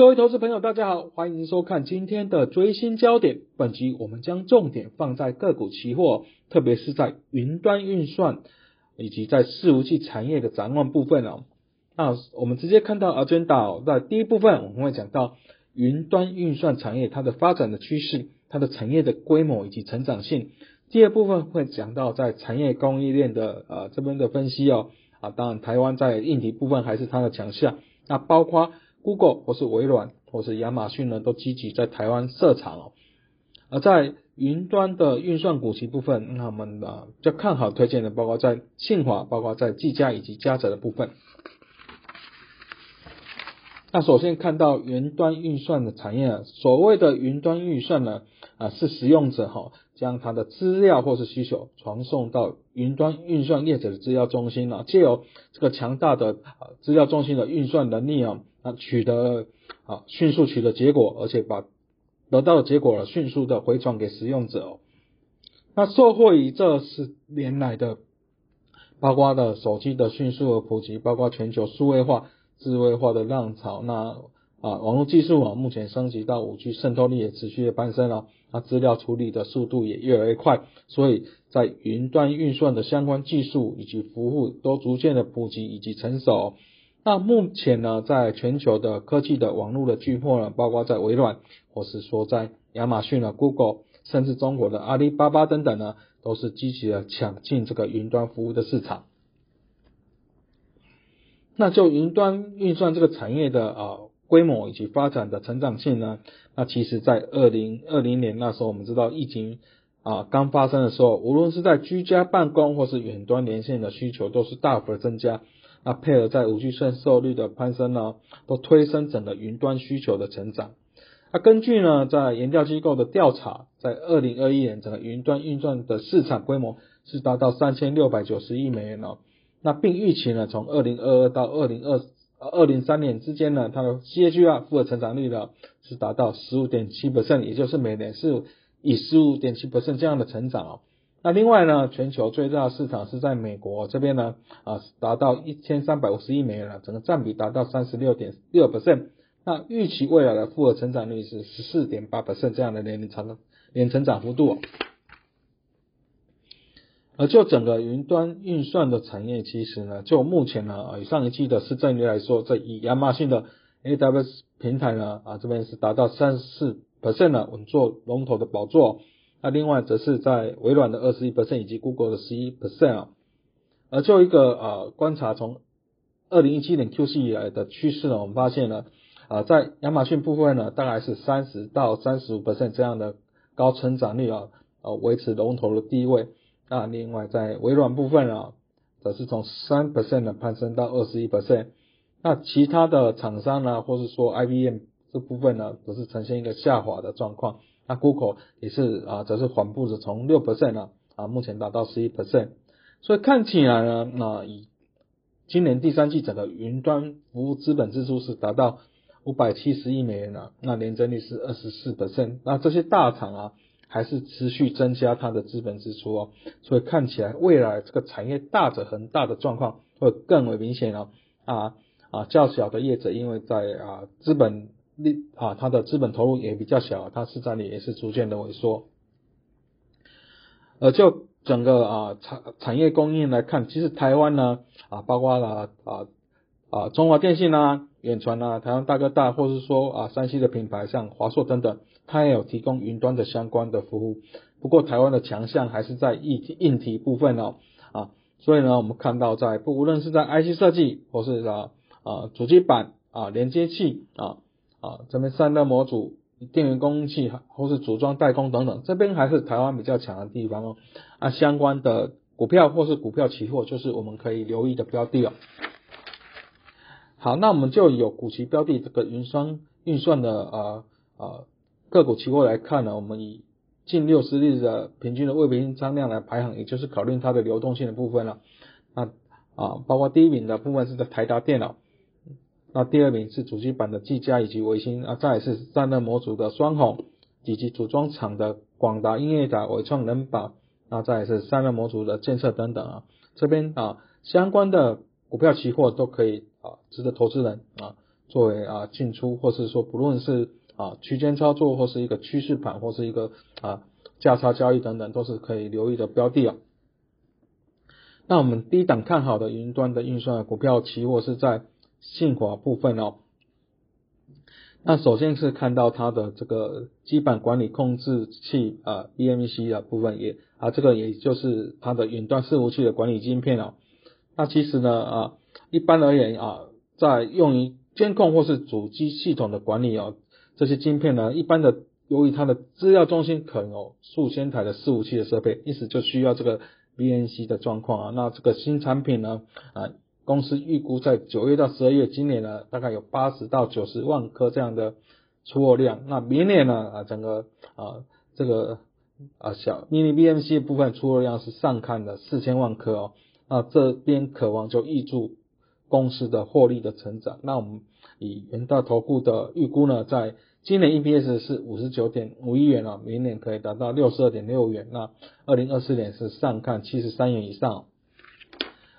各位投资朋友，大家好，欢迎收看今天的追星焦点。本集我们将重点放在个股期货，特别是在云端运算以及在伺服器产业的展望部分哦。那我们直接看到 agenda 在第一部分，我们会讲到云端运算产业它的发展的趋势、它的产业的规模以及成长性。第二部分会讲到在产业供应链的呃这边的分析哦。啊，当然台湾在硬体部分还是它的强项，那包括。Google 或是微软或是亚马逊呢，都积极在台湾设厂哦。而在云端的运算股息部分，那我们啊较看好推荐的，包括在信华，包括在技嘉以及嘉泽的部分。那首先看到云端运算的产业，所谓的云端运算呢，啊是使用者哈将他的资料或是需求传送到云端运算业者的资料中心啊，借由这个强大的啊资料中心的运算能力啊。那取得啊，迅速取得结果，而且把得到的结果了迅速的回传给使用者。那受惠于这十年来的，包括的手机的迅速的普及，包括全球数位化、智慧化的浪潮，那啊，网络技术啊，目前升级到五 G，渗透率也持续的攀升了，那资料处理的速度也越来越快，所以在云端运算的相关技术以及服务都逐渐的普及以及成熟。那目前呢，在全球的科技的网络的巨破呢，包括在微软，或是说在亚马逊啊、Google，甚至中国的阿里巴巴等等呢，都是积极的抢进这个云端服务的市场。那就云端运算这个产业的啊规模以及发展的成长性呢，那其实在二零二零年那时候，我们知道疫情啊刚发生的时候，无论是在居家办公或是远端连线的需求，都是大幅的增加。那配合在五 G 渗透率的攀升呢，都推升整个云端需求的成长。那根据呢，在研调机构的调查，在二零二一年，整个云端运算的市场规模是达到三千六百九十亿美元哦。那并预期呢，从二零二二到二零二二零三年之间呢，它的 CAGR 复合成长率呢是达到十五点七 percent，也就是每年是以十五点七 percent 这样的成长哦。那另外呢，全球最大市场是在美国这边呢，啊，达到一千三百五十亿美元了，整个占比达到三十六点六 percent。那预期未来的复合成长率是十四点八 percent 这样的年龄长年成长幅度。而就整个云端运算的产业，其实呢，就目前呢，以上一季的市占率来说，这以亚马逊的 AWS 平台呢，啊，这边是达到三十四 percent 的稳坐龙头的宝座。那另外则是在微软的二十一 percent 以及 Google 的十一 percent 啊，而就一个呃观察从二零一七年 Q 四以来的趋势呢，我们发现呢，啊在亚马逊部分呢，大概是三十到三十五 percent 这样的高成长率啊，呃维持龙头的地位。那另外在微软部分啊，则是从三 percent 的攀升到二十一 percent。那其他的厂商呢，或是说 IBM 这部分呢，则是呈现一个下滑的状况。那 Google 也是啊，则是缓步的从六 percent 呢啊，目前达到十一 percent，所以看起来呢，那以今年第三季整个云端服务资本支出是达到五百七十亿美元了，那年增率是二十四 percent，那这些大厂啊还是持续增加它的资本支出哦，所以看起来未来这个产业大者恒大的状况会更为明显了啊啊较小的业者因为在啊资本。利啊，它的资本投入也比较小，它市占率也是逐渐的萎缩。呃，就整个啊产产业供应来看，其实台湾呢啊，包括了啊啊中华电信啊、远传啊、台湾大哥大，或是说啊山西的品牌像华硕等等，它也有提供云端的相关的服务。不过台湾的强项还是在硬硬体部分哦啊，所以呢，我们看到在不无论是在 IC 设计，或是啊啊主机板啊连接器啊。啊，这边散热模组、电源供应器，或是组装代工等等，这边还是台湾比较强的地方哦。啊，相关的股票或是股票期货，就是我们可以留意的标的哦。好，那我们就有股期标的这个云商运算的呃呃个股期货来看呢，我们以近六十日的平均的未平仓量来排行，也就是考虑它的流动性的部分了。那啊，包括第一名的部分是在台达电脑。那第二名是主机板的技嘉以及维新啊，再是散热模组的双红，以及组装厂的广达、英业达、伟创、人保，那再是散热模组的建设等等啊，这边啊相关的股票期货都可以啊，值得投资人啊作为啊进出，或是说不论是啊区间操作，或是一个趋势盘，或是一个啊价差交易等等，都是可以留意的标的啊。那我们低档看好的云端的运算股票期货是在信华部分哦。那首先是看到它的这个基板管理控制器啊 EMC 的部分也啊这个也就是它的云端伺服器的管理晶片哦。那其实呢啊一般而言啊在用于监控或是主机系统的管理哦这些晶片呢一般的由于它的资料中心可能有数千台的伺服器的设备，因此就需要这个 BNC 的状况啊。那这个新产品呢啊。公司预估在九月到十二月，今年呢大概有八十到九十万颗这样的出货量。那明年呢啊整个啊这个啊小 mini BMC 部分出货量是上看的四千万颗哦。那这边渴望就预祝公司的获利的成长。那我们以元大投顾的预估呢，在今年 EPS 是五十九点五亿元哦，明年可以达到六十二点六元。那二零二四年是上看七十三元以上。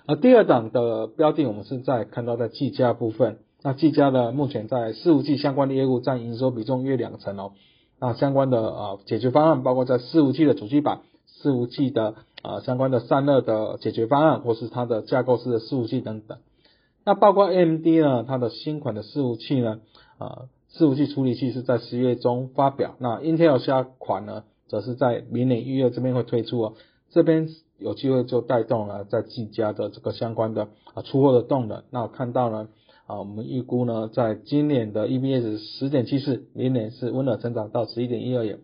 而第二档的标的，我们是在看到在技嘉部分。那技嘉呢，目前在四五 G 相关的业务占营收比重约两成哦。那相关的啊解决方案，包括在四五 G 的主机板、四五 G 的啊相关的散热的解决方案，或是它的架构式的四五 G 等等。那包括 AMD 呢，它的新款的四五器呢，啊四五 G 处理器是在十月中发表。那 Intel 下款呢，则是在明年一月这边会推出哦。这边有机会就带动了在技嘉的这个相关的啊出货的动能。那我看到呢啊，我们预估呢，在今年的 EPS 十点七四，明年是温和成长到十一点一二元，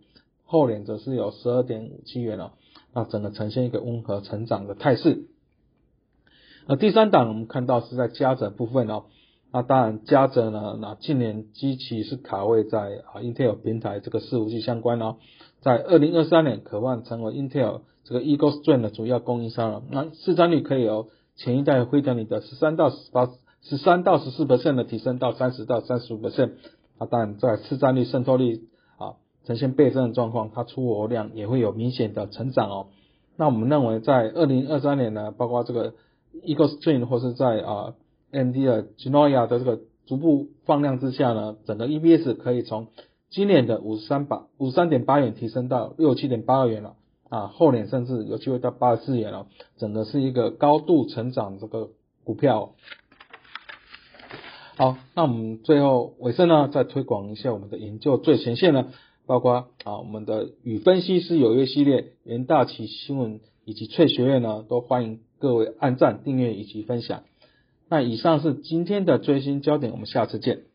后年则是有十二点五七元哦。那整个呈现一个温和成长的态势。那第三档我们看到是在嘉泽部分哦。那当然嘉泽呢，那近年机器是卡位在啊 Intel 平台这个伺服器相关哦，在二零二三年渴望成为 Intel。这个 Eagle Strain 的主要供应商了，那市占率可以由前一代辉达里的十三到十八、十三到十四 percent 的提升到三十到三十五 percent，啊，当然在市占率渗透率啊呈现倍增的状况，它出货量也会有明显的成长哦。那我们认为在二零二三年呢，包括这个 Eagle Strain 或是在啊 MD 的 Genoa 的这个逐步放量之下呢，整个 EPS 可以从今年的五十三八五十三点八元提升到六七点八二元了。啊，后年甚至有机会到八十四元了，整个是一个高度成长这个股票。好，那我们最后尾声呢，再推广一下我们的研究最前线呢，包括啊我们的与分析师有约系列、元大旗新闻以及翠学院呢，都欢迎各位按赞、订阅以及分享。那以上是今天的最新焦点，我们下次见。